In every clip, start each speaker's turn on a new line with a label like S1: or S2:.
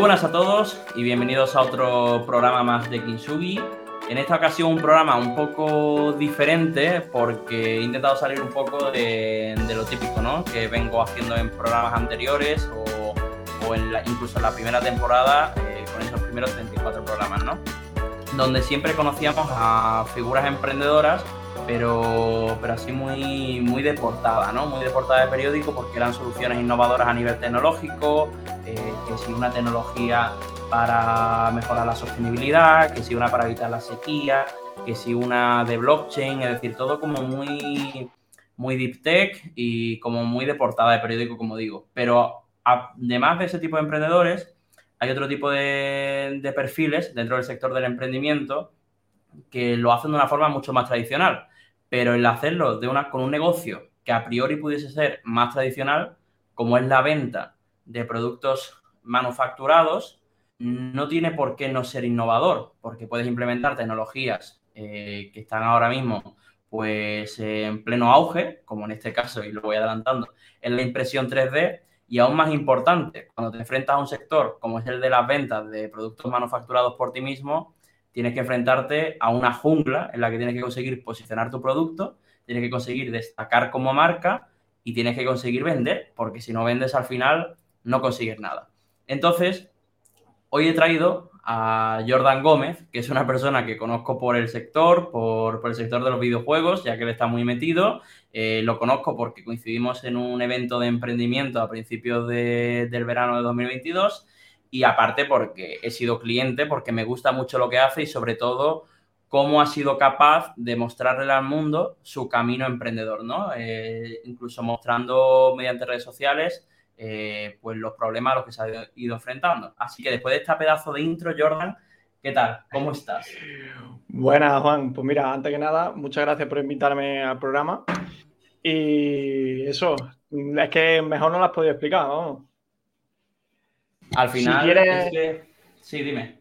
S1: buenas a todos y bienvenidos a otro programa más de Kinsugi. En esta ocasión un programa un poco diferente porque he intentado salir un poco de, lo típico, ¿no? Que vengo haciendo en programas anteriores o, incluso en la primera temporada eh, con esos primeros 34 programas, ¿no? Donde siempre conocíamos a figuras emprendedoras pero, pero así muy, muy de portada, ¿no? Muy de portada de periódico porque eran soluciones innovadoras a nivel tecnológico, eh, que si una tecnología para mejorar la sostenibilidad, que si una para evitar la sequía, que si una de blockchain, es decir, todo como muy, muy deep tech y como muy de portada de periódico, como digo. Pero además de ese tipo de emprendedores, hay otro tipo de, de perfiles dentro del sector del emprendimiento que lo hacen de una forma mucho más tradicional. Pero el hacerlo de una, con un negocio que a priori pudiese ser más tradicional, como es la venta de productos manufacturados, no tiene por qué no ser innovador, porque puedes implementar tecnologías eh, que están ahora mismo pues en pleno auge, como en este caso, y lo voy adelantando, en la impresión 3D, y aún más importante, cuando te enfrentas a un sector como es el de las ventas de productos manufacturados por ti mismo, tienes que enfrentarte a una jungla en la que tienes que conseguir posicionar tu producto, tienes que conseguir destacar como marca y tienes que conseguir vender, porque si no vendes al final no consigues nada. Entonces, hoy he traído a Jordan Gómez, que es una persona que conozco por el sector, por, el sector de los videojuegos, ya que él está muy metido. Eh, lo conozco porque coincidimos en un evento de emprendimiento a principios del verano de 2022 y aparte porque he sido cliente, porque me gusta mucho lo que hace y sobre todo cómo ha sido capaz de mostrarle al mundo su camino emprendedor, ¿no? Eh, incluso mostrando mediante redes sociales eh, pues los problemas a los que se ha ido enfrentando. Así que después de este pedazo de intro, Jordan, ¿qué tal? ¿Cómo estás?
S2: Buenas, Juan. Pues mira, antes que nada, muchas gracias por invitarme al programa. Y eso, es que mejor no lo has podido explicar, vamos.
S1: Al final, sí, dime.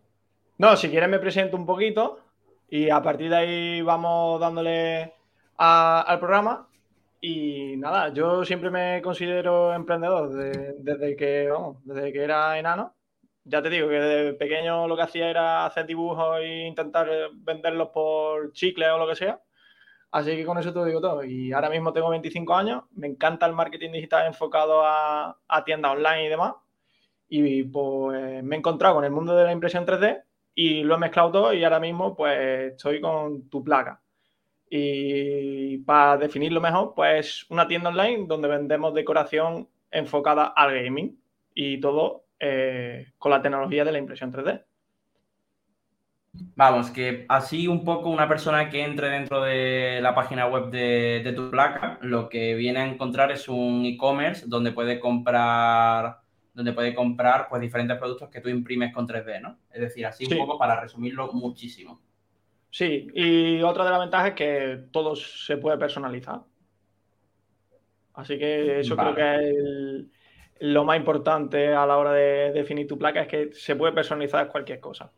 S2: No, si quieres me presento un poquito y a partir de ahí vamos dándole al programa. Y nada, yo siempre me considero emprendedor desde, que, desde que era enano. Ya te digo que desde pequeño lo que hacía era hacer dibujos e intentar venderlos por chicle o lo que sea. Así que con eso te digo todo. Y ahora mismo tengo 25 años, me encanta el marketing digital enfocado a, a tiendas online y demás y pues me he encontrado con el mundo de la impresión 3D y lo he mezclado todo y ahora mismo pues estoy con tu placa. Y para definirlo mejor, pues una tienda online donde vendemos decoración enfocada al gaming y todo eh, con la tecnología de la impresión 3D.
S1: Vamos, que así un poco una persona que entre dentro de la página web de, de tu placa, lo que viene a encontrar es un e-commerce donde puede comprar donde puede comprar pues diferentes productos que tú imprimes con 3D, ¿no? Es decir, así un poco para resumirlo muchísimo.
S2: Sí, y otra de las ventajas es que todo se puede personalizar. Así que eso creo que es lo más importante a la hora de definir tu placa, es que se puede personalizar cualquier cosa.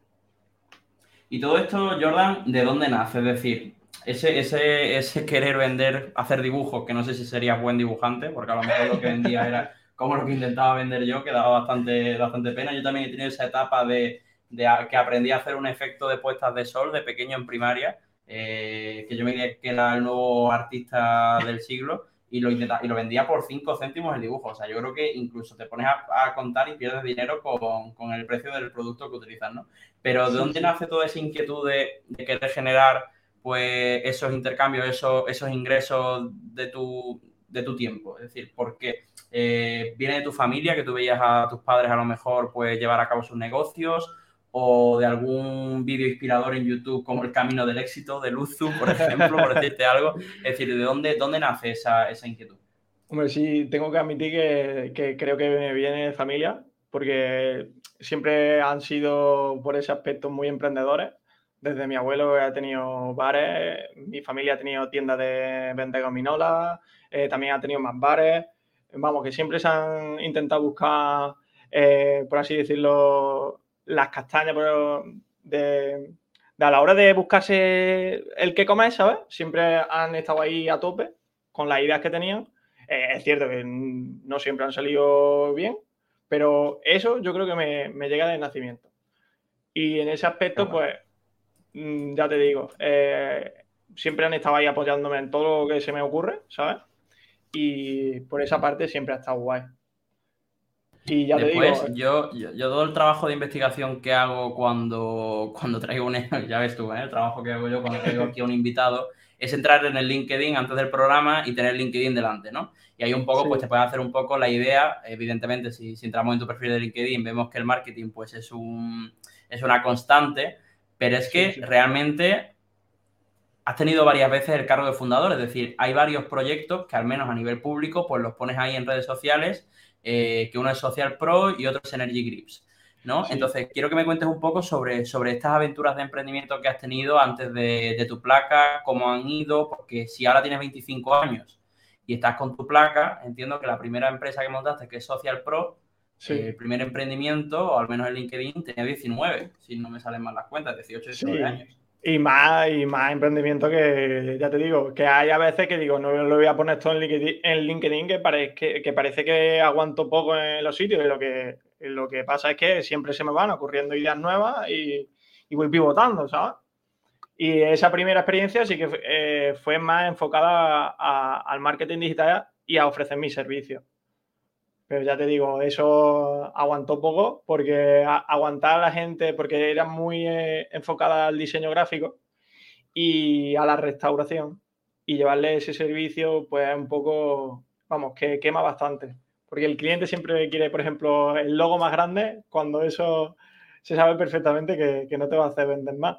S1: Y todo esto, Jordan, ¿de dónde nace? Es decir, ese, ese, ese querer vender, hacer dibujos, que no sé si serías buen dibujante, porque a lo mejor lo que vendía era como lo que intentaba vender yo, que daba bastante, bastante pena. Yo también he tenido esa etapa de, que aprendí a hacer un efecto de puestas de sol de pequeño en primaria, eh, que yo me creía que era el nuevo artista del siglo y lo, intentaba, y lo vendía por 5 céntimos el dibujo. O sea, yo creo que incluso te pones a, contar y pierdes dinero con, el precio del producto que utilizas, ¿no? Pero ¿de dónde nace toda esa inquietud de, querer generar pues esos intercambios, esos, esos ingresos de tu, de tu tiempo? Es decir, ¿por qué? Eh, ¿Viene de tu familia, que tú veías a tus padres a lo mejor pues llevar a cabo sus negocios? ¿O de algún vídeo inspirador en YouTube como El Camino del Éxito de Luzu, por ejemplo, por decirte algo? Es decir, ¿de dónde, dónde nace esa, esa inquietud?
S2: Hombre, sí, tengo que admitir que, que creo que me viene de familia, porque siempre han sido por ese aspecto muy emprendedores. Desde mi abuelo ha tenido bares, mi familia ha tenido tiendas de venta de gominolas, eh, también ha tenido más bares vamos, que siempre se han intentado buscar, eh, por así decirlo, las castañas de, a la hora de buscarse el que comer, ¿sabes? Siempre han estado ahí a tope con las ideas que tenían. Eh, es cierto que no siempre han salido bien, Pero eso yo creo que me, llega de nacimiento. Y en ese aspecto, pues, ya te digo, eh, siempre han estado ahí apoyándome en todo lo que se me ocurre, ¿sabes? Y por esa parte siempre ha estado guay.
S1: Y ya Después, te digo, yo, yo, todo el trabajo de investigación que hago cuando, cuando traigo un, ya ves tú, ¿eh? el trabajo que hago yo cuando traigo aquí a un invitado, es entrar en el LinkedIn antes del programa y tener LinkedIn delante, ¿no? Y ahí un poco, pues te puede hacer un poco la idea, evidentemente, si, si, entramos en tu perfil de LinkedIn, vemos que el marketing, pues es, un, es una constante, pero es que realmente has tenido varias veces el cargo de fundador, es decir, hay varios proyectos que al menos a nivel público, pues los pones ahí en redes sociales, eh, que uno es Social Pro y otro es Energy Grips. ¿no? Entonces, quiero que me cuentes un poco sobre, sobre estas aventuras de emprendimiento que has tenido antes de, tu placa, cómo han ido, porque si ahora tienes 25 años y estás con tu placa, entiendo que la primera empresa que montaste, que es Social Pro, eh, el primer emprendimiento, o al menos en LinkedIn, tenía 19, si no me salen mal las cuentas, 18, 19 años.
S2: Y más, y más emprendimiento que, ya te digo, que hay a veces que digo, no lo voy a poner todo en LinkedIn, en LinkedIn que, parece, que, parece que aguanto poco en los sitios y lo que, lo que pasa es que siempre se me van ocurriendo ideas nuevas y, voy pivotando, ¿sabes? Y esa primera experiencia sí que eh, fue más enfocada al marketing digital y a ofrecer mis servicios. Pero ya te digo, eso aguantó poco porque aguantar a la gente, porque era muy eh, enfocada al diseño gráfico y a la restauración. Y llevarle ese servicio, pues un poco, vamos, que quema bastante. Porque el cliente siempre quiere, por ejemplo, el logo más grande, cuando eso se sabe perfectamente que, no te va a hacer vender más.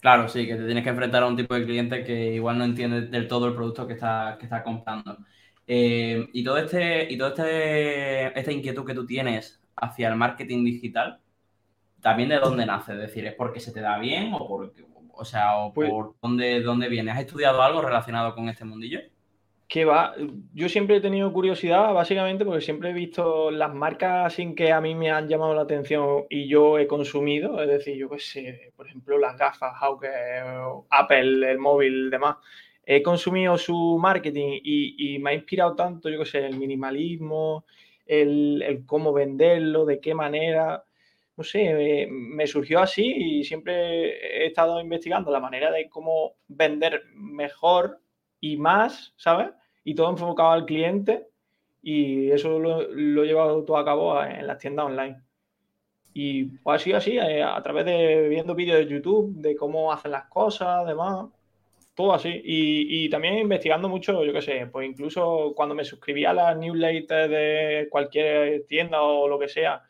S1: Claro, sí, que te tienes que enfrentar a un tipo de cliente que igual no entiende del todo el producto que está, que está comprando. Eh, y todo este, y todo este, esta inquietud que tú tienes hacia el marketing digital, también de dónde nace, es decir, ¿es porque se te da bien o por, o sea, o pues por dónde, dónde viene? ¿Has estudiado algo relacionado con este mundillo?
S2: Que va, yo siempre he tenido curiosidad, básicamente, porque siempre he visto las marcas sin que a mí me han llamado la atención y yo he consumido, es decir, yo qué sé, por ejemplo, las gafas, Apple, el móvil, demás he consumido su marketing y, me ha inspirado tanto, yo qué sé, el minimalismo, el, cómo venderlo, de qué manera. No sé, me, surgió así y siempre he estado investigando la manera de cómo vender mejor y más, ¿sabes? Y todo enfocado al cliente y eso lo, he llevado todo a cabo en las tiendas online. Y pues así, así, eh, a través de viendo vídeos de YouTube de cómo hacen las cosas, demás todo así. Y, también investigando mucho, yo qué sé, pues incluso cuando me suscribía a las newsletters de cualquier tienda o lo que sea,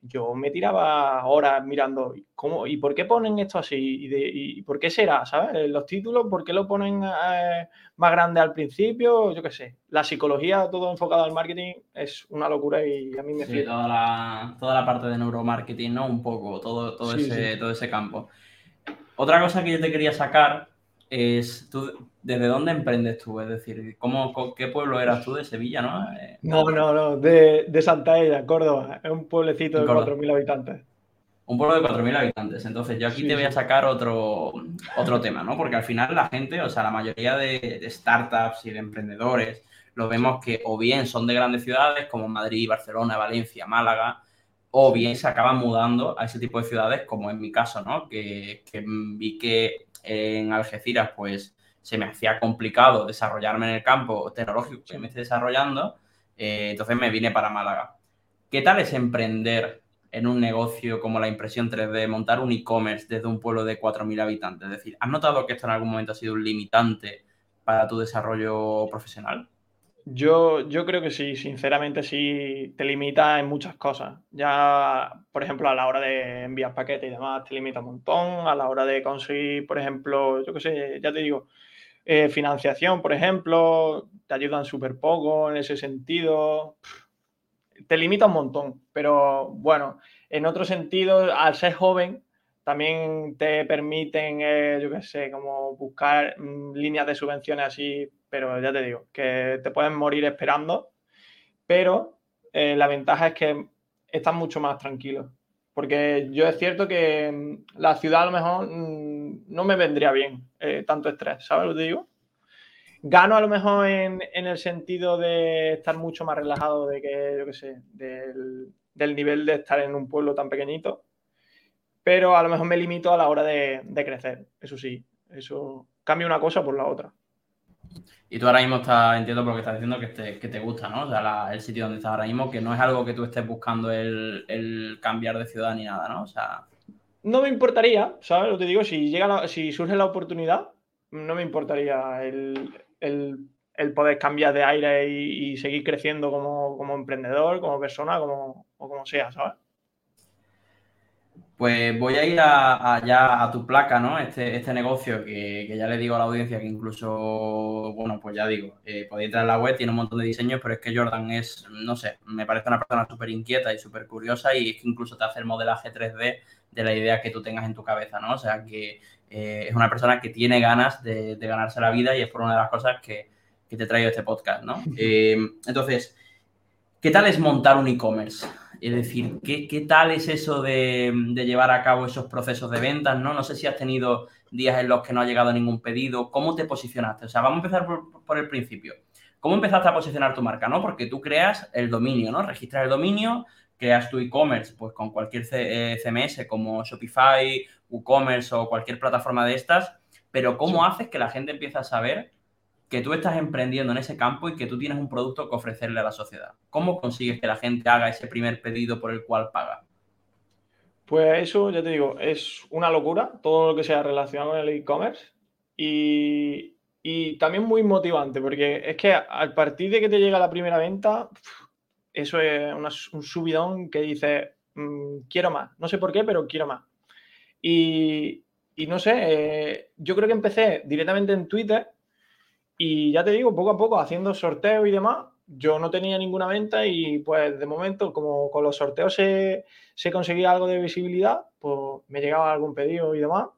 S2: yo me tiraba horas mirando cómo y por qué ponen esto así y, por qué será, ¿sabes? Los títulos, ¿por qué lo ponen eh, más grande al principio? Yo qué sé. La psicología, todo enfocado al marketing, es una locura y a mí me
S1: sí, toda la, toda la parte de neuromarketing, ¿no? Un poco, todo, todo, ese, todo ese campo. Otra cosa que yo te quería sacar es tú, ¿desde dónde emprendes tú? Es decir, ¿cómo, ¿qué pueblo eras tú de Sevilla, no?
S2: Eh, no, no, no, de, de Santa Ella, Córdoba. Es un pueblecito de 4.000 habitantes.
S1: Un pueblo de 4.000 habitantes. Entonces, yo aquí te voy a sacar otro, otro tema, ¿no? Porque al final la gente, o sea, la mayoría de, startups y de emprendedores, lo vemos que o bien son de grandes ciudades como Madrid, Barcelona, Valencia, Málaga, o bien se acaban mudando a ese tipo de ciudades, como en mi caso, ¿no? Que, que vi que en Algeciras, pues se me hacía complicado desarrollarme en el campo tecnológico que me estoy desarrollando, eh, entonces me vine para Málaga. ¿Qué tal es emprender en un negocio como la impresión 3D, montar un e-commerce desde un pueblo de 4.000 habitantes? Es decir, ¿has notado que esto en algún momento ha sido un limitante para tu desarrollo profesional?
S2: Yo, yo creo que sí, sinceramente sí, te limita en muchas cosas. Ya, por ejemplo, a la hora de enviar paquetes y demás, te limita un montón. A la hora de conseguir, por ejemplo, yo qué sé, ya te digo, eh, financiación, por ejemplo, te ayudan súper poco en ese sentido. Te limita un montón, pero bueno, en otro sentido, al ser joven, también te permiten, eh, yo qué sé, como buscar mm, líneas de subvenciones así pero ya te digo, que te pueden morir esperando, pero eh, la ventaja es que estás mucho más tranquilo. Porque yo es cierto que mm, la ciudad a lo mejor mm, no me vendría bien eh, tanto estrés, ¿sabes lo que digo? Gano a lo mejor en, el sentido de estar mucho más relajado de que, yo qué sé, del, nivel de estar en un pueblo tan pequeñito, pero a lo mejor me limito a la hora de, crecer, eso sí, eso cambia una cosa por la otra.
S1: Y tú ahora mismo estás, entiendo por lo que estás diciendo, que te, que te gusta, ¿no? O sea, el sitio donde estás ahora mismo, que no es algo que tú estés buscando el, el cambiar de ciudad ni nada, ¿no? O sea...
S2: No me importaría, ¿sabes? Lo te digo, si, llega si surge la oportunidad, no me importaría el, poder cambiar de aire y, seguir creciendo como, emprendedor, como persona, como, o como sea, ¿sabes?
S1: Pues voy a ir a, a tu placa, ¿no? Este, este negocio que, ya le digo a la audiencia que incluso, bueno, pues ya digo, eh, podéis entrar en la web, tiene un montón de diseños, pero es que Jordan es, no sé, me parece una persona súper inquieta y súper curiosa y es que incluso te hace el modelaje 3D de la idea que tú tengas en tu cabeza, ¿no? O sea, que eh, es una persona que tiene ganas de, ganarse la vida y es por una de las cosas que, te traigo este podcast, ¿no? Eh, entonces, ¿qué tal es montar un e-commerce? Es decir, ¿qué, tal es eso de, llevar a cabo esos procesos de ventas? ¿no? no sé si has tenido días en los que no ha llegado ningún pedido. ¿Cómo te posicionaste? O sea, vamos a empezar por, el principio. ¿Cómo empezaste a posicionar tu marca? ¿no? Porque tú creas el dominio, ¿no? Registras el dominio, creas tu e-commerce pues con cualquier CMS eh, como Shopify, WooCommerce o cualquier plataforma de estas, pero ¿cómo haces que la gente empiece a saber que tú estás emprendiendo en ese campo y que tú tienes un producto que ofrecerle a la sociedad? ¿Cómo consigues que la gente haga ese primer pedido por el cual paga?
S2: Pues eso, ya te digo, es una locura todo lo que sea relacionado con el e-commerce y, también muy motivante porque es que al partir de que te llega la primera venta, eso es un subidón que dice, mm, quiero más. No sé por qué, pero quiero más. Y, no sé, eh, yo creo que empecé directamente en Twitter y ya te digo, poco a poco haciendo sorteos y demás, yo no tenía ninguna venta y pues de momento como con los sorteos se, se conseguía algo de visibilidad, pues me llegaba algún pedido y demás.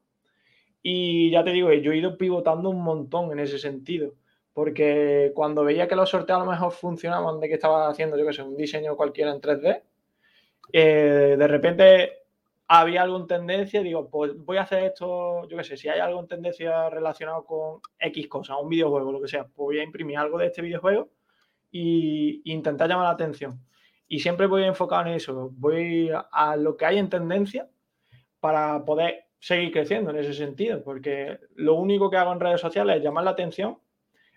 S2: Y ya te digo, yo he ido pivotando un montón en ese sentido porque cuando veía que los sorteos a lo mejor funcionaban de que estaba haciendo, yo que sé, un diseño cualquiera en 3D, eh, de repente había algo en tendencia, digo, pues voy a hacer esto, yo qué sé, si hay algo en tendencia relacionado con X cosa, un videojuego, lo que sea, pues voy a imprimir algo de este videojuego e intentar llamar la atención. Y siempre voy enfocado en eso, voy a lo que hay en tendencia para poder seguir creciendo en ese sentido, porque lo único que hago en redes sociales es llamar la atención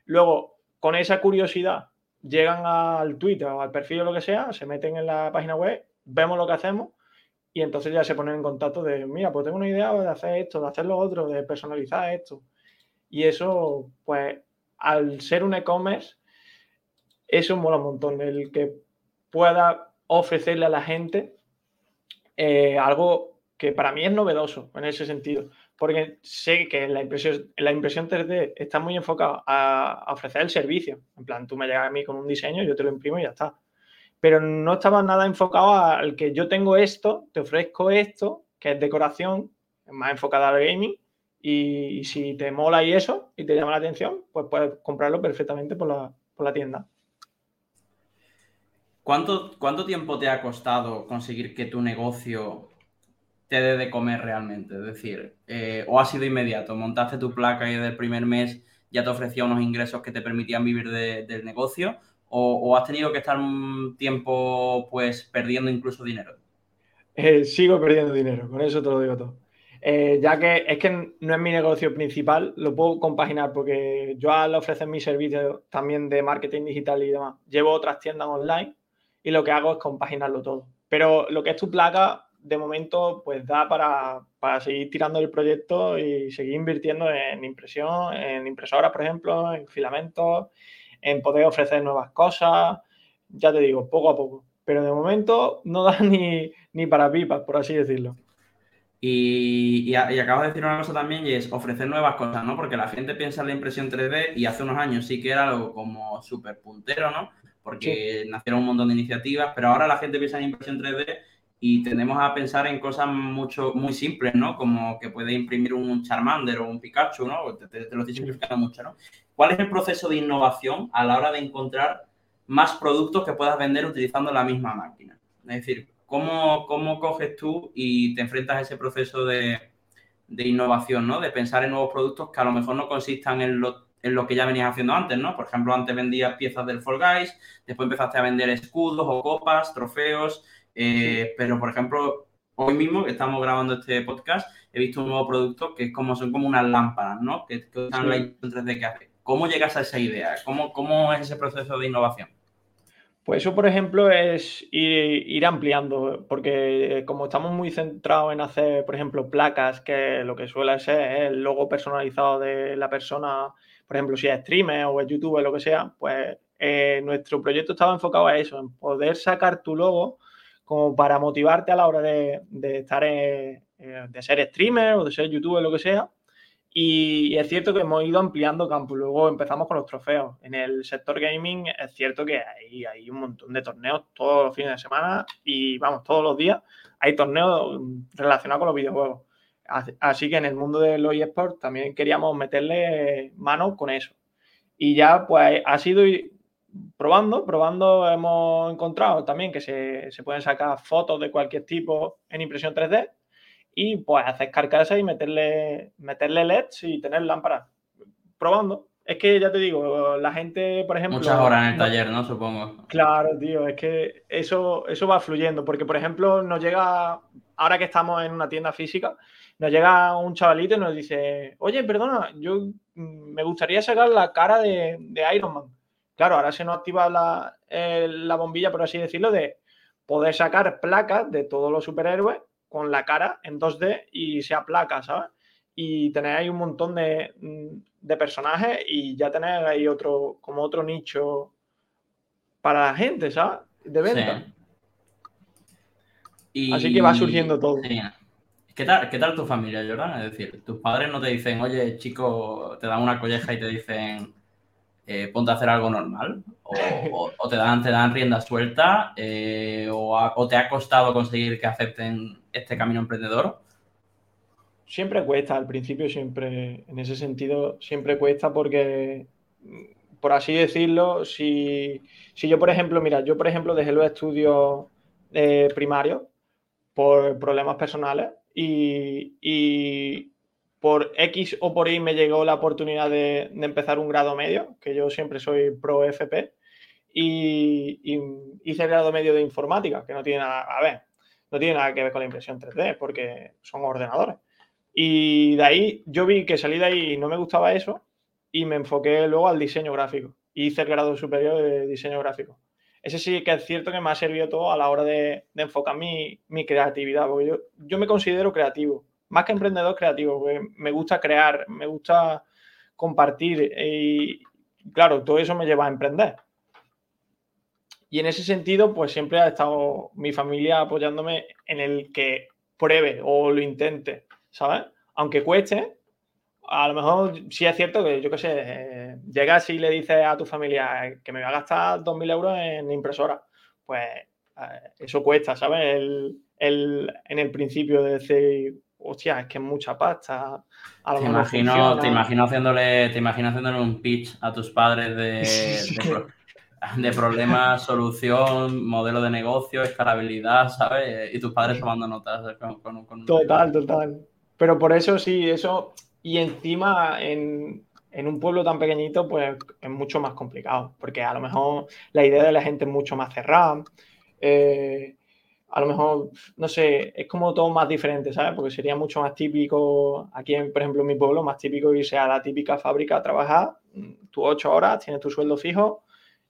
S2: Luego, con esa curiosidad, llegan al Twitter o al perfil o lo que sea, se meten en la página web, vemos lo que hacemos y entonces ya se ponen en contacto de, mira, pues tengo una idea de hacer esto, de hacer lo otro, de personalizar esto. Y eso, pues, al ser un e-commerce, eso mola un montón, el que pueda ofrecerle a la gente eh, algo que para mí es novedoso en ese sentido porque sé que la impresión, la impresión 3D está muy enfocada a, ofrecer el servicio. En plan, tú me llegas a mí con un diseño, yo te lo imprimo y ya está. Pero no estaba nada enfocado al que yo tengo esto, te ofrezco esto, que es decoración, más enfocada al gaming, y, si te mola y eso, y te llama la atención, pues puedes comprarlo perfectamente por la, por la tienda.
S1: ¿Cuánto, ¿Cuánto tiempo te ha costado conseguir que tu negocio te dé de comer realmente. Es decir, eh, o ha sido inmediato, montaste tu placa y desde el primer mes ya te ofrecía unos ingresos que te permitían vivir del negocio, o, has tenido que estar un tiempo pues perdiendo incluso dinero.
S2: Eh, sigo perdiendo dinero, con eso te lo digo todo. Eh, ya que es que no es mi negocio principal, lo puedo compaginar porque yo al ofrecer mi servicio también de marketing digital y demás, llevo otras tiendas online y lo que hago es compaginarlo todo. Pero lo que es tu placa, de momento pues da para, seguir tirando el proyecto y seguir invirtiendo en impresión, en impresoras, por ejemplo, en filamentos, en poder ofrecer nuevas cosas, ya te digo, poco a poco. Pero de momento no da ni, ni para pipas, por así decirlo.
S1: Y, y, acabas de decir una cosa también y es ofrecer nuevas cosas, ¿no? Porque la gente piensa en la impresión 3D y hace unos años sí que era algo como súper puntero, ¿no? Porque nacieron un montón de iniciativas, pero ahora la gente piensa en impresión 3D y tendemos a pensar en cosas mucho, muy simples, ¿no? Como que puede imprimir un Charmander o un Pikachu, ¿no? Te, lo estoy simplificando mucho, ¿no? ¿Cuál es el proceso de innovación a la hora de encontrar más productos que puedas vender utilizando la misma máquina? Es decir, ¿cómo, cómo coges tú y te enfrentas a ese proceso de, de innovación, ¿no? De pensar en nuevos productos que a lo mejor no consistan en, en lo que ya venías haciendo antes, ¿no? Por ejemplo, antes vendías piezas del Fall Guys, después empezaste a vender escudos o copas, trofeos, eh, pero por ejemplo, hoy mismo que estamos grabando este podcast, he visto un nuevo producto que es como, son como unas lámparas, ¿no? Que, que usan la 3D que hace. ¿Cómo llegas a esa idea? ¿Cómo, ¿Cómo es ese proceso de innovación?
S2: Pues eso, por ejemplo, es ir, ampliando, porque como estamos muy centrados en hacer, por ejemplo, placas, que lo que suele ser es el logo personalizado de la persona, por ejemplo, si es streamer o es youtuber, lo que sea, pues eh, nuestro proyecto estaba enfocado a eso, en poder sacar tu logo como para motivarte a la hora de, estar, eh, de ser streamer o de ser youtuber, lo que sea, y es cierto que hemos ido ampliando campo. Luego empezamos con los trofeos. En el sector gaming es cierto que hay, hay un montón de torneos todos los fines de semana y vamos, todos los días hay torneos relacionados con los videojuegos. Así que en el mundo de los eSports también queríamos meterle mano con eso. Y ya pues ha sido probando, probando hemos encontrado también que se, se pueden sacar fotos de cualquier tipo en impresión 3D y pues hacer carcasas y meterle, meterle LEDs y tener lámparas. Probando. Es que ya te digo, la gente, por ejemplo.
S1: Muchas horas en el taller, ¿no? Supongo.
S2: Claro, tío, es que eso, eso va fluyendo. Porque, por ejemplo, nos llega, ahora que estamos en una tienda física, nos llega un chavalito y nos dice: Oye, perdona, yo mm, me gustaría sacar la cara de, Iron Man. Claro, ahora se nos activa la, eh, la bombilla, por así decirlo, de poder sacar placas de todos los superhéroes con la cara en 2D y se aplaca, ¿sabes? Y tener ahí un montón de, mm, personajes y ya tener ahí otro, como otro nicho para la gente, ¿sabes? De venta. Así que va surgiendo todo.
S1: ¿Qué tal, ¿Qué tal tu familia, Jordan? Es decir, tus padres no te dicen, oye, chico, te dan una colleja y te dicen, eh, ponte a hacer algo normal. O, te, dan, te dan rienda suelta, eh, o, te ha costado conseguir que acepten este camino emprendedor.
S2: Siempre cuesta, al principio siempre, en ese sentido, siempre cuesta porque, por así decirlo, si, yo, por ejemplo, mira, yo, por ejemplo, dejé los estudios eh, primarios por problemas personales y por X o por Y me llegó la oportunidad de, empezar un grado medio, que yo siempre soy pro FP, y, hice el grado medio de informática, que no tiene nada, a ver, no tiene nada que ver con la impresión 3D, porque son ordenadores. Y de ahí yo vi que salí de ahí y no me gustaba eso, y me enfoqué luego al diseño gráfico. Hice el grado superior de diseño gráfico. Ese sí que es cierto que me ha servido todo a la hora de, enfocar mi, creatividad, porque yo, yo me considero creativo más que emprendedor creativo, me gusta crear, me gusta compartir y claro, todo eso me lleva a emprender. Y en ese sentido, pues siempre ha estado mi familia apoyándome en el que pruebe o lo intente, ¿sabes? Aunque cueste, a lo mejor sí es cierto que, yo qué sé, eh, llegas y le dices a tu familia que me va a gastar 2.000 euros en impresora, pues eh, eso cuesta, ¿sabes? en el principio de decir, hostia, es que es mucha pasta.
S1: te, imagino, te, imagino haciéndole, te imagino haciéndole un pitch a tus padres de, de, problema, solución, modelo de negocio, escalabilidad, ¿sabes? Y tus padres tomando notas.
S2: total, total. Pero por eso sí, eso. Y encima en, en un pueblo tan pequeñito, pues es mucho más complicado, porque a lo mejor la idea de la gente es mucho más cerrada. Eh, a lo mejor, no sé, es como todo más diferente, ¿sabes? Porque sería mucho más típico, aquí, por ejemplo, en mi pueblo, más típico irse a la típica fábrica a trabajar, tú ocho horas, tienes tu sueldo fijo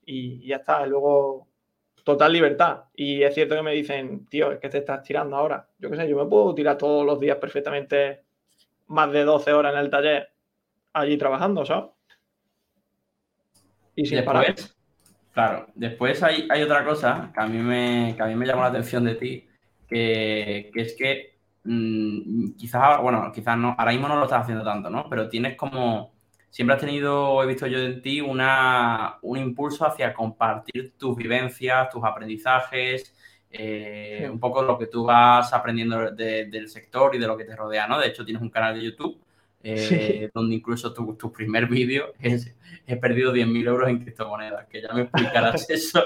S2: y ya está. luego, total libertad. Y es cierto que me dicen, tío, es que te estás tirando ahora. Yo qué sé, yo me puedo tirar todos los días perfectamente más de 12 horas en el taller allí trabajando, ¿sabes?
S1: Y sin parar. Claro, después hay, otra cosa que a, mí me, a mí me llamó la atención de ti, que, es que mm, quizás, bueno, quizás no, ahora mismo no lo estás haciendo tanto, ¿no? Pero tienes como, siempre has tenido, he visto yo en ti, una, un impulso hacia compartir tus vivencias, tus aprendizajes, eh, un poco lo que tú vas aprendiendo del sector y de lo que te rodea, ¿no? De hecho, tienes un canal de YouTube eh, donde incluso tu, tu primer vídeo es he perdido 10.000 euros en criptomonedas, que ya me explicarás eso.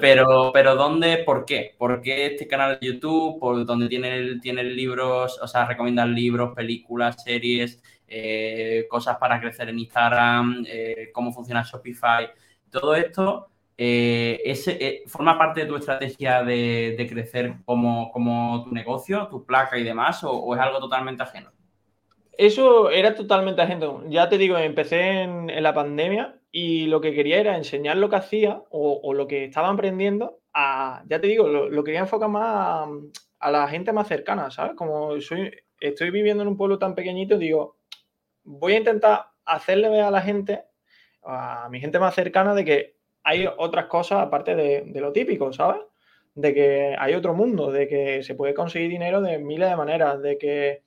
S1: Pero, pero ¿dónde? ¿Por qué? ¿Por qué este canal de YouTube? ¿Por donde tiene, tiene libros, o sea, recomiendan libros, películas, series? eh, cosas para crecer en Instagram, eh, cómo funciona Shopify, todo esto. ese, ¿Forma parte de tu estrategia de, crecer como, como, tu negocio, tu placa y demás, o, es algo totalmente ajeno?
S2: Eso era totalmente ajeno. Ya te digo, empecé en, la pandemia y lo que quería era enseñar lo que hacía o, lo que estaba aprendiendo a, ya te digo, lo, quería enfocar más a, la gente más cercana, ¿sabes? Como soy, estoy viviendo en un pueblo tan pequeñito, digo, voy a intentar hacerle ver a la gente, a mi gente más cercana, de que hay otras cosas aparte de, de lo típico, ¿sabes? De que hay otro mundo, de que se puede conseguir dinero de miles de maneras, de que,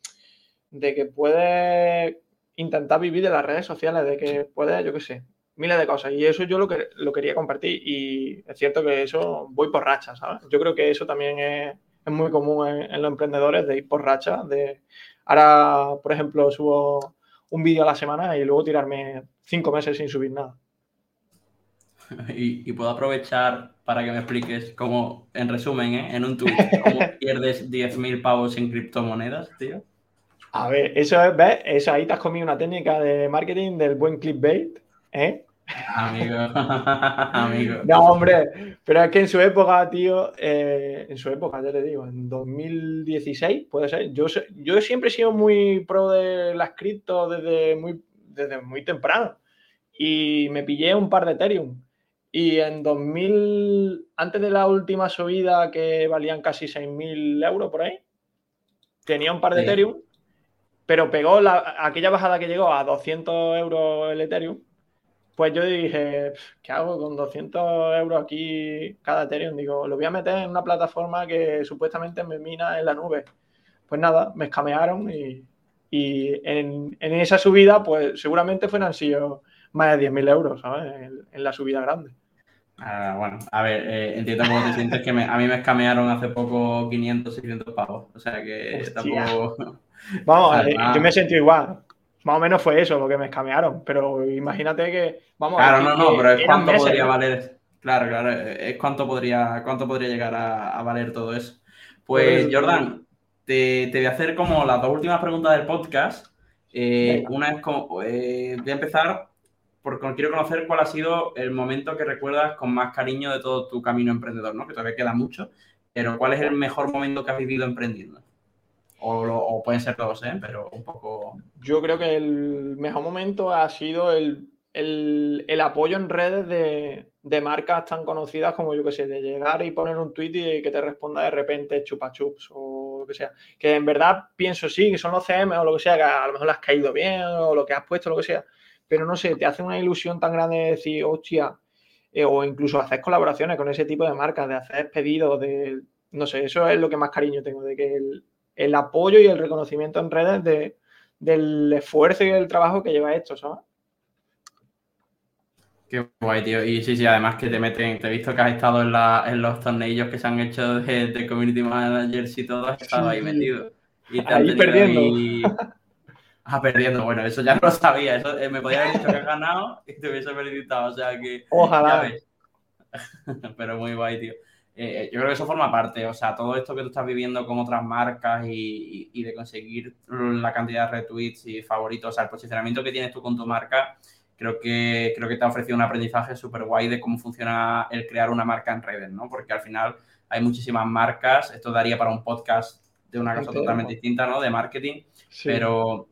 S2: de que puedes intentar vivir de las redes sociales, de que puedes, yo qué sé, miles de cosas. Y eso yo lo, que, lo quería compartir. Y es cierto que eso voy por racha, ¿sabes? Yo creo que eso también es, muy común en, los emprendedores de ir por racha. De, ahora, por ejemplo, subo un vídeo a la semana y luego tirarme cinco meses sin subir nada.
S1: Y, puedo aprovechar para que me expliques cómo, en resumen, ¿eh? en un tweet, cómo pierdes 10.000 pavos en criptomonedas, tío.
S2: A ver, eso es, ¿ves? Eso ahí te has comido una técnica de marketing del buen clickbait ¿Eh?
S1: Amigo, amigo.
S2: No, hombre, pero es que en su época, tío, eh, en su época, ya te digo, en 2016, puede ser. Yo, yo siempre he sido muy pro de las cripto desde muy, desde muy temprano. Y me pillé un par de Ethereum. Y en 2000, antes de la última subida que valían casi 6.000 euros por ahí, tenía un par de Ethereum, pero pegó la, aquella bajada que llegó a 200 euros el Ethereum pues yo dije, ¿qué hago con 200 euros aquí cada Ethereum? Digo, lo voy a meter en una plataforma que supuestamente me mina en la nube. Pues nada, me escamearon y, en, esa subida, pues seguramente fueran sido más de 10.000 euros, ¿sabes? En, la subida grande.
S1: Ah, bueno, a ver, eh, entiendo cómo te sientes que a mí me escamearon hace poco 500, 600 pavos. O sea que tampoco.
S2: Vamos, eh, yo me sentí igual más o menos fue eso lo que me escamearon. Pero imagínate que. Vamos
S1: claro, no, no, pero es cuánto podría valer. Claro, claro, es cuánto podría, cuánto podría llegar a, valer todo eso. Pues, pues Jordan, te, voy a hacer como las dos últimas preguntas del podcast. Eh, una es como. Eh, voy a empezar porque quiero conocer cuál ha sido el momento que recuerdas con más cariño de todo tu camino emprendedor, ¿no? Que todavía queda mucho. Pero ¿cuál es el mejor momento que has vivido emprendiendo? O, pueden ser todos, ¿eh? pero un poco.
S2: Yo creo que el mejor momento ha sido el, apoyo en redes de, marcas tan conocidas como yo que sé, de llegar y poner un tweet y que te responda de repente chupa chups o lo que sea. Que en verdad pienso sí, que son los CM o lo que sea, que a lo mejor le has caído bien o lo que has puesto, lo que sea. Pero no sé, te hace una ilusión tan grande de decir, hostia, eh, o incluso hacer colaboraciones con ese tipo de marcas, de hacer pedidos, de. No sé, eso es lo que más cariño tengo, de que el, el apoyo y el reconocimiento en redes de, del esfuerzo y el trabajo que lleva esto, ¿sabes?
S1: Qué guay, tío. Y sí, sí, además que te meten, te he visto que has estado en, los tornillos que se han hecho de, Community Managers y todo, has estado ahí metido. Y
S2: te ahí perdiendo.
S1: Ah, perdiendo. Bueno, eso ya no lo sabía. Eso, eh, me podía haber dicho que has ganado y te hubiese felicitado. O sea que.
S2: Ojalá.
S1: Pero muy guay, tío. Eh, yo creo que eso forma parte, o sea, todo esto que tú estás viviendo con otras marcas y, de conseguir la cantidad de retweets y favoritos, o sea, el posicionamiento que tienes tú con tu marca, creo que, creo que te ha ofrecido un aprendizaje súper guay de cómo funciona el crear una marca en redes, ¿no? Porque al final hay muchísimas marcas, esto daría para un podcast de una cosa totalmente distinta, ¿no? De marketing, pero,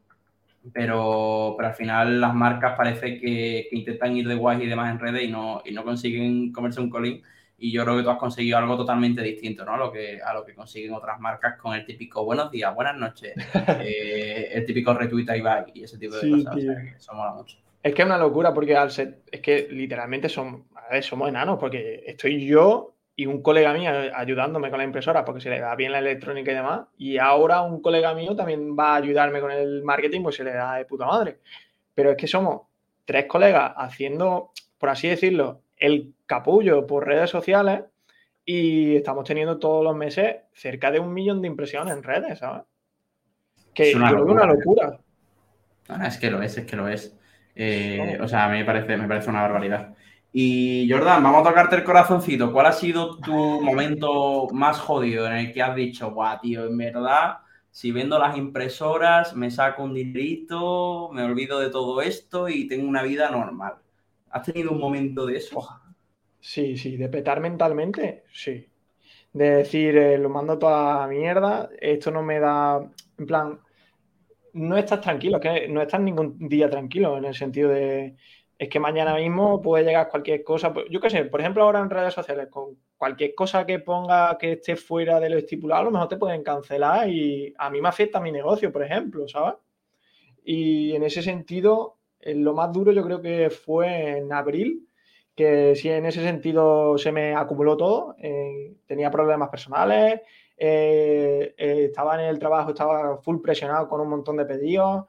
S1: pero, pero al final las marcas parece que, intentan ir de guay y demás en redes y no, y no consiguen comerse un colín y yo creo que tú has conseguido algo totalmente distinto, ¿no? A lo que, a lo que consiguen otras marcas con el típico buenos días, buenas noches, eh, el típico retweet y bye y ese tipo de cosas. O sea, que eso mola mucho.
S2: Es que es una locura porque al ser, es que literalmente son, a ver, somos enanos porque estoy yo y un colega mío ayudándome con la impresora porque se le da bien la electrónica y demás. Y ahora un colega mío también va a ayudarme con el marketing, pues se le da de puta madre. Pero es que somos tres colegas haciendo, por así decirlo, el capullo por redes sociales y estamos teniendo todos los meses cerca de un millón de impresiones en redes, ¿sabes? Que es una, locura, una locura.
S1: es que lo es, es que lo es. Eh, o sea, a mí me parece, me parece una barbaridad. Y Jordan, vamos a tocarte el corazoncito. ¿Cuál ha sido tu momento más jodido en el que has dicho, guau, tío, en verdad si vendo las impresoras, me saco un dinerito, me olvido de todo esto y tengo una vida normal. ¿Has tenido un momento de eso?
S2: Sí, sí, de petar mentalmente, sí. De decir, eh, lo mando toda mierda, esto no me da, en plan, no estás tranquilo, que no estás ningún día tranquilo en el sentido de, es que mañana mismo puede llegar cualquier cosa. Pues, yo qué sé, por ejemplo, ahora en redes sociales, con cualquier cosa que ponga que esté fuera de lo estipulado, a lo mejor te pueden cancelar y a mí me afecta mi negocio, por ejemplo, ¿sabes? Y en ese sentido, lo más duro yo creo que fue en abril, que sí, en ese sentido se me acumuló todo. Eh, tenía problemas personales, eh, estaba en el trabajo, estaba full presionado con un montón de pedidos,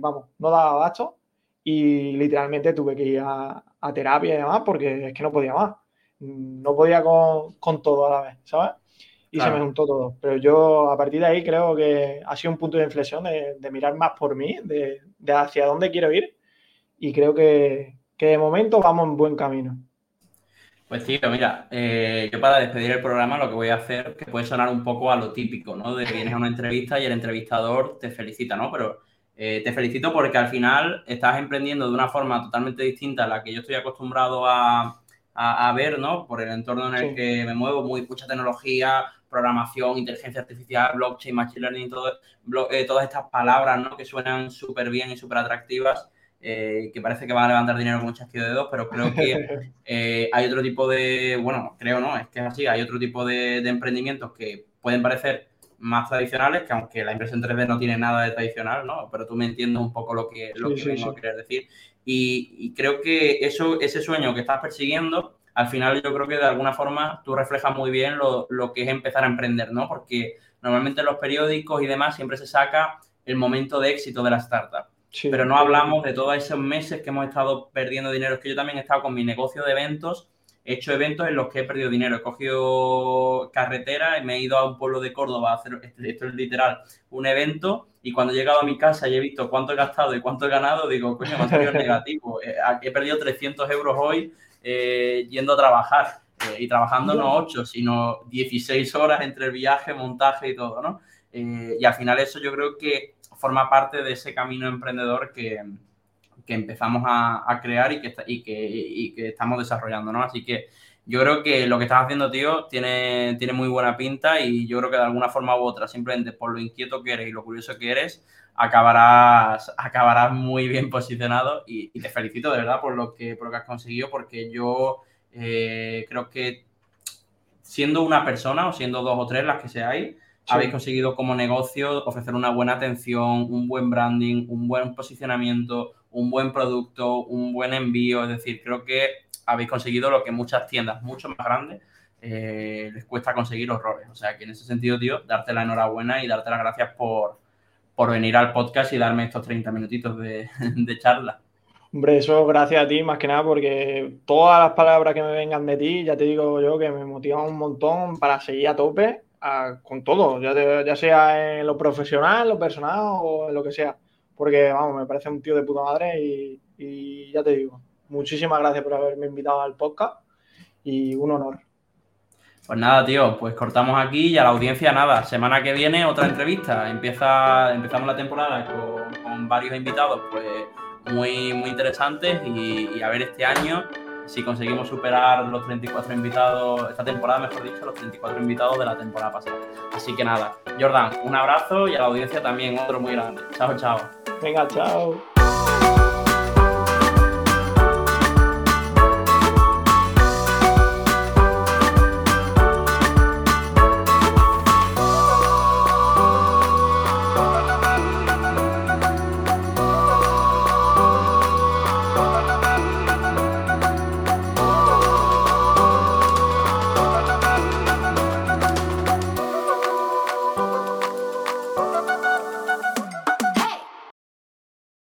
S2: vamos, no daba abasto y literalmente tuve que ir a, terapia y demás porque es que no podía más. No podía con, todo a la vez, ¿sabes? Y se me juntó todo. Pero yo a partir de ahí creo que ha sido un punto de inflexión de, mirar más por mí, de, hacia dónde quiero ir. Y creo que, de momento vamos en buen camino.
S1: Pues tío, mira, eh, yo para despedir el programa lo que voy a hacer, que puede sonar un poco a lo típico, ¿no? De que vienes a una entrevista y el entrevistador te felicita, ¿no? Pero eh, te felicito porque al final estás emprendiendo de una forma totalmente distinta a la que yo estoy acostumbrado a, ver, ¿no? Por el entorno en el que me muevo, muy mucha tecnología, programación, inteligencia artificial, blockchain, machine learning, todo, eh, todas estas palabras, ¿no? Que suenan súper bien y súper atractivas. Eh, que parece que van a levantar dinero con chasquido de dedos, pero creo que hay otro tipo de, bueno, creo no, es que es así, hay otro tipo de, de emprendimientos que pueden parecer más tradicionales, que aunque la impresión 3D no tiene nada de tradicional, ¿no? Pero tú me entiendes un poco lo que, lo que vengo a querer decir. Y, creo que eso, ese sueño que estás persiguiendo, al final yo creo que de alguna forma tú reflejas muy bien lo, lo que es empezar a emprender, ¿no? Porque normalmente en los periódicos y demás siempre se saca el momento de éxito de la startup. pero no hablamos de todos esos meses que hemos estado perdiendo dinero. Es que yo también he estado con mi negocio de eventos he hecho eventos en los que he perdido dinero. He cogido carretera y me he ido a un pueblo de Córdoba a hacer, esto es literal, un evento y cuando he llegado a mi casa y he visto cuánto he gastado y cuánto he ganado, digo, coño, me ha salido negativo. Eh, he perdido 300 euros hoy eh, yendo a trabajar. Eh, y trabajando no 8, sino 16 horas entre el viaje, montaje y todo, ¿no? y al final eso yo creo que forma parte de ese camino emprendedor que, que empezamos a, crear y que, y, que, que estamos desarrollando, ¿no? Así que yo creo que lo que estás haciendo, tío, tiene, tiene muy buena pinta y yo creo que de alguna forma u otra, simplemente por lo inquieto que eres y lo curioso que eres, acabarás, acabarás muy bien posicionado y, te felicito de verdad por lo que, por lo que has conseguido porque yo eh, creo que siendo una persona o siendo dos o tres las que seáis, habéis conseguido como negocio ofrecer una buena atención, un buen branding, un buen posicionamiento, un buen producto, un buen envío. Es decir, creo que habéis conseguido lo que muchas tiendas mucho más grandes eh, les cuesta conseguir los roles. O sea que en ese sentido, tío, darte la enhorabuena y darte las gracias por, por venir al podcast y darme estos 30 minutitos de, de charla.
S2: Hombre, eso gracias a ti, más que nada, porque todas las palabras que me vengan de ti, ya te digo yo que me motivan un montón para seguir a tope con todo, ya, ya sea en lo profesional, lo personal o en lo que sea porque, vamos, me parece un tío de puta madre y, ya te digo, muchísimas gracias por haberme invitado al podcast y un honor.
S1: Pues nada, tío, pues cortamos aquí y a la audiencia nada. Semana que viene otra entrevista. Empieza, empezamos la temporada con, varios invitados, pues muy, muy interesantes y, a ver este año si conseguimos superar los 34 invitados, esta temporada, mejor dicho, los 34 invitados de la temporada pasada. Así que nada, Jordan, un abrazo y a la audiencia también otro muy grande. Chao, chao.
S2: Venga, chao.